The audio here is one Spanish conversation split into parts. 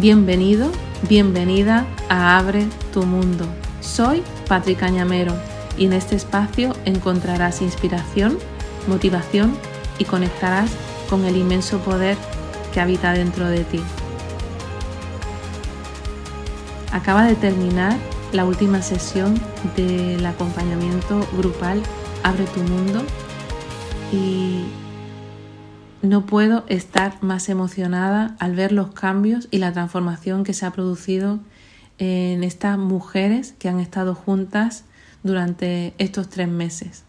Bienvenido, bienvenida a Abre tu Mundo. Soy Patrick Cañamero y en este espacio encontrarás inspiración, motivación y conectarás con el inmenso poder que habita dentro de ti. Acaba de terminar la última sesión del acompañamiento grupal Abre tu Mundo y no puedo estar más emocionada al ver los cambios y la transformación que se ha producido en estas mujeres que han estado juntas durante estos tres meses.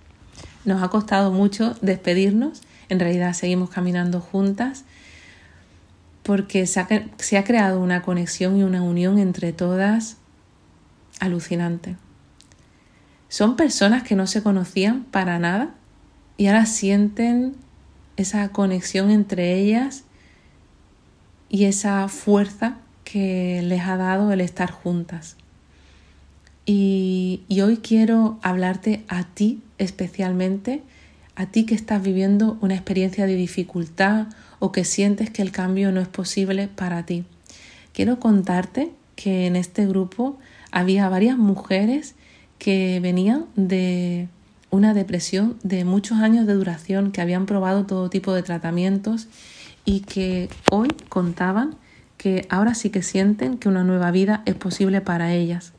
Nos ha costado mucho despedirnos, en realidad seguimos caminando juntas porque se ha, creado una conexión y una unión entre todas alucinante. Son personas que no se conocían para nada y ahora sienten esa conexión entre ellas y esa fuerza que les ha dado el estar juntas. Y, hoy quiero hablarte a ti especialmente, a ti que estás viviendo una experiencia de dificultad o que sientes que el cambio no es posible para ti. Quiero contarte que en este grupo había varias mujeres que venían de una depresión de muchos años de duración, que habían probado todo tipo de tratamientos y que hoy contaban que ahora sí que sienten que una nueva vida es posible para ellas,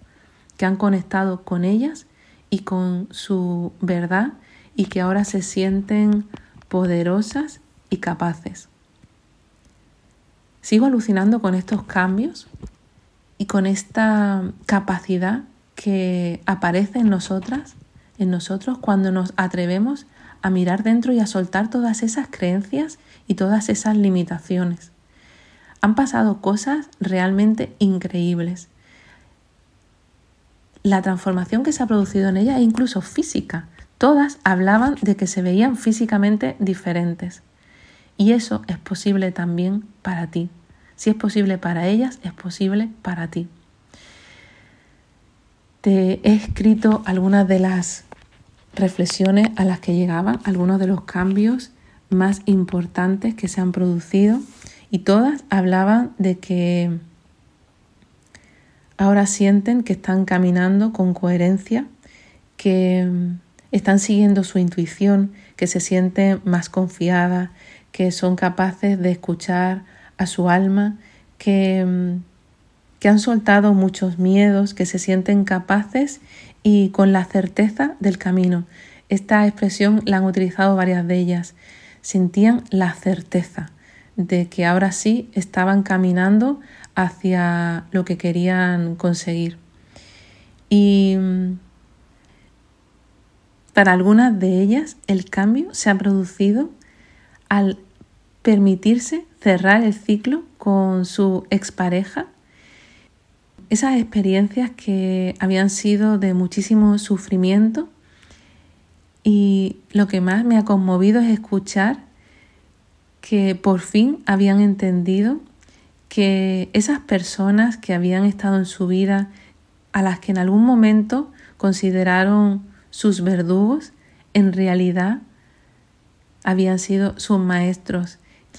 que han conectado con ellas y con su verdad y que ahora se sienten poderosas y capaces. Sigo alucinando con estos cambios y con esta capacidad que aparece en nosotras en nosotros cuando nos atrevemos a mirar dentro y a soltar todas esas creencias y todas esas limitaciones. Han pasado cosas realmente increíbles. La transformación que se ha producido en ella es incluso física. Todas hablaban de que se veían físicamente diferentes. Y eso es posible también para ti. Si es posible para ellas, es posible para ti. Te he escrito algunas de las reflexiones a las que llegaban, algunos de los cambios más importantes que se han producido y todas hablaban de que ahora sienten que están caminando con coherencia, que están siguiendo su intuición, que se sienten más confiadas, que son capaces de escuchar a su alma, que, que han soltado muchos miedos, que se sienten capaces y con la certeza del camino. Esta expresión la han utilizado varias de ellas. Sentían la certeza de que ahora sí estaban caminando hacia lo que querían conseguir. Y mm, para algunas de ellas el cambio se ha producido al permitirse cerrar el ciclo con su expareja esas experiencias que habían sido de muchísimo sufrimiento y lo que más me ha conmovido es escuchar que por fin habían entendido que esas personas que habían estado en su vida, a las que en algún momento consideraron sus verdugos, en realidad habían sido sus maestros.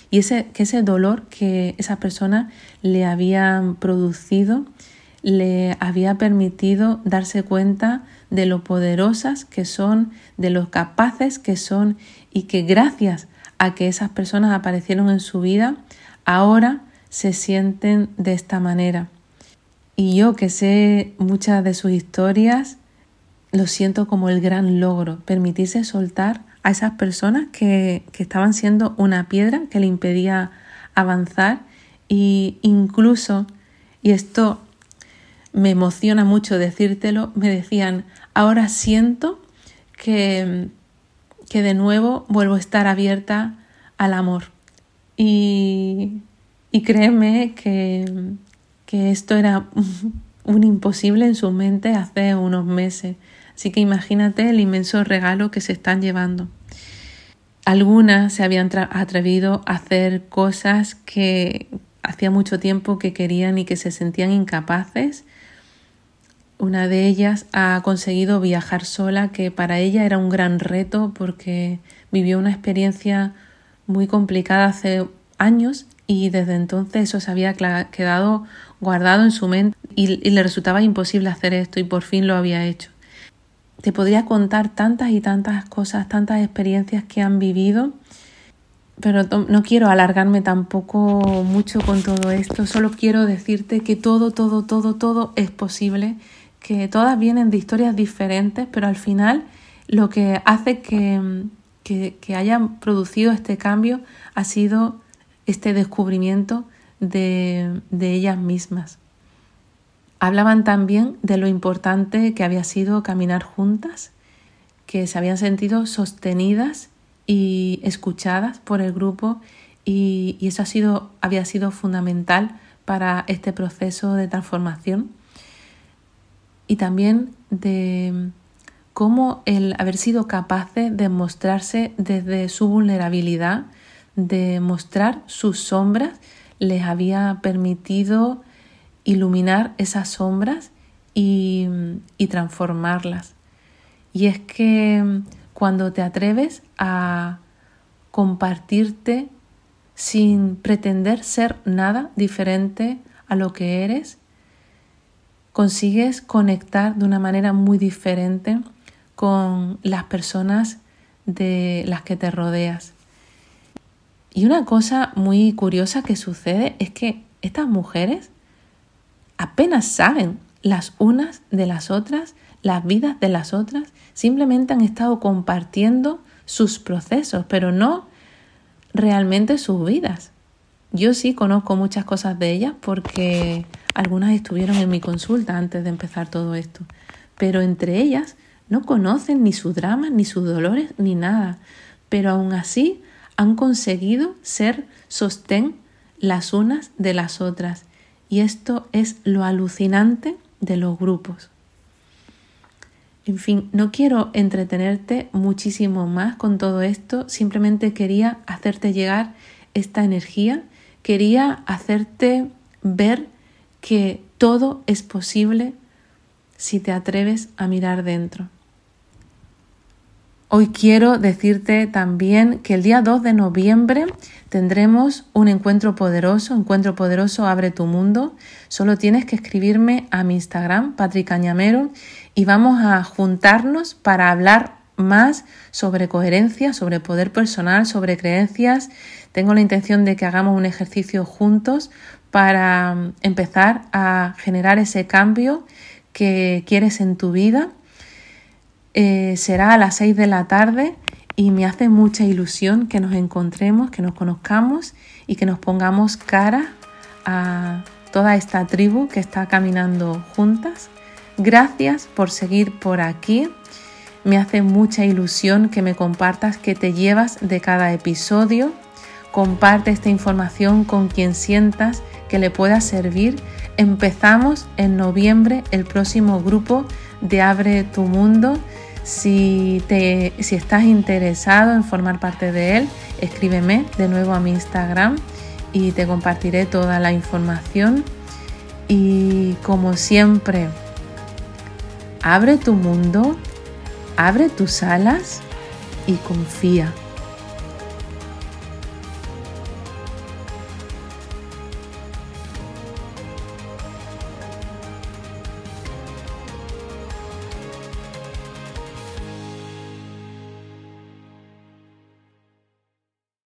Y ese, que ese dolor que esas personas le habían producido le había permitido darse cuenta de lo poderosas que son, de lo capaces que son y que gracias a que esas personas aparecieron en su vida, ahora se sienten de esta manera. Y yo que sé muchas de sus historias, lo siento como el gran logro, permitirse soltar a esas personas que, que estaban siendo una piedra que le impedía avanzar e incluso, y esto me emociona mucho decírtelo, me decían, ahora siento que, que de nuevo vuelvo a estar abierta al amor. Y, y créeme que, que esto era un imposible en su mente hace unos meses. Así que imagínate el inmenso regalo que se están llevando. Algunas se habían atrevido a hacer cosas que hacía mucho tiempo que querían y que se sentían incapaces una de ellas ha conseguido viajar sola, que para ella era un gran reto porque vivió una experiencia muy complicada hace años y desde entonces eso se había quedado guardado en su mente y, le resultaba imposible hacer esto y por fin lo había hecho. Te podría contar tantas y tantas cosas, tantas experiencias que han vivido, pero no quiero alargarme tampoco mucho con todo esto, solo quiero decirte que todo, todo, todo, todo es posible, que todas vienen de historias diferentes, pero al final lo que hace que, que, hayan producido este cambio ha sido este descubrimiento de, de ellas mismas. Hablaban también de lo importante que había sido caminar juntas, que se habían sentido sostenidas y escuchadas por el grupo y, eso ha sido, había sido fundamental para este proceso de transformación y también de cómo el haber sido capaces de mostrarse desde su vulnerabilidad, de mostrar sus sombras, les había permitido iluminar esas sombras y transformarlas. Y es que cuando te atreves a compartirte sin pretender ser nada diferente a lo que eres, consigues conectar de una manera muy diferente con las personas de las que te rodeas. Y una cosa muy curiosa que sucede es que estas mujeres apenas saben las unas de las otras, las vidas de las otras, simplemente han estado compartiendo sus procesos, pero no realmente sus vidas. Yo sí conozco muchas cosas de ellas porque algunas estuvieron en mi consulta antes de empezar todo esto, pero entre ellas no conocen ni sus dramas, ni sus dolores, ni nada, pero aún así han conseguido ser sostén las unas de las otras. Y esto es lo alucinante de los grupos. En fin, no quiero entretenerte muchísimo más con todo esto, simplemente quería hacerte llegar esta energía, quería hacerte ver que todo es posible si te atreves a mirar dentro. Hoy quiero decirte también que el día 2 de noviembre tendremos un encuentro poderoso, encuentro poderoso Abre tu Mundo. Solo tienes que escribirme a mi Instagram, Patrick Cañamero, y vamos a juntarnos para hablar más sobre coherencia, sobre poder personal, sobre creencias. Tengo la intención de que hagamos un ejercicio juntos para mm, empezar a generar ese cambio que quieres en tu vida eh, será a las 6 de la tarde y me hace mucha ilusión que nos encontremos, que nos conozcamos y que nos pongamos cara a toda esta tribu que está caminando juntas. Gracias por seguir por aquí. Me hace mucha ilusión que me compartas qué te llevas de cada episodio. Comparte esta información con quien sientas que le pueda servir. Empezamos en noviembre el próximo grupo de Abre tu Mundo. Si, te, si estás interesado en formar parte de él, escríbeme de nuevo a mi Instagram y te compartiré toda la información. Y como siempre, abre tu mundo, abre tus alas y confía.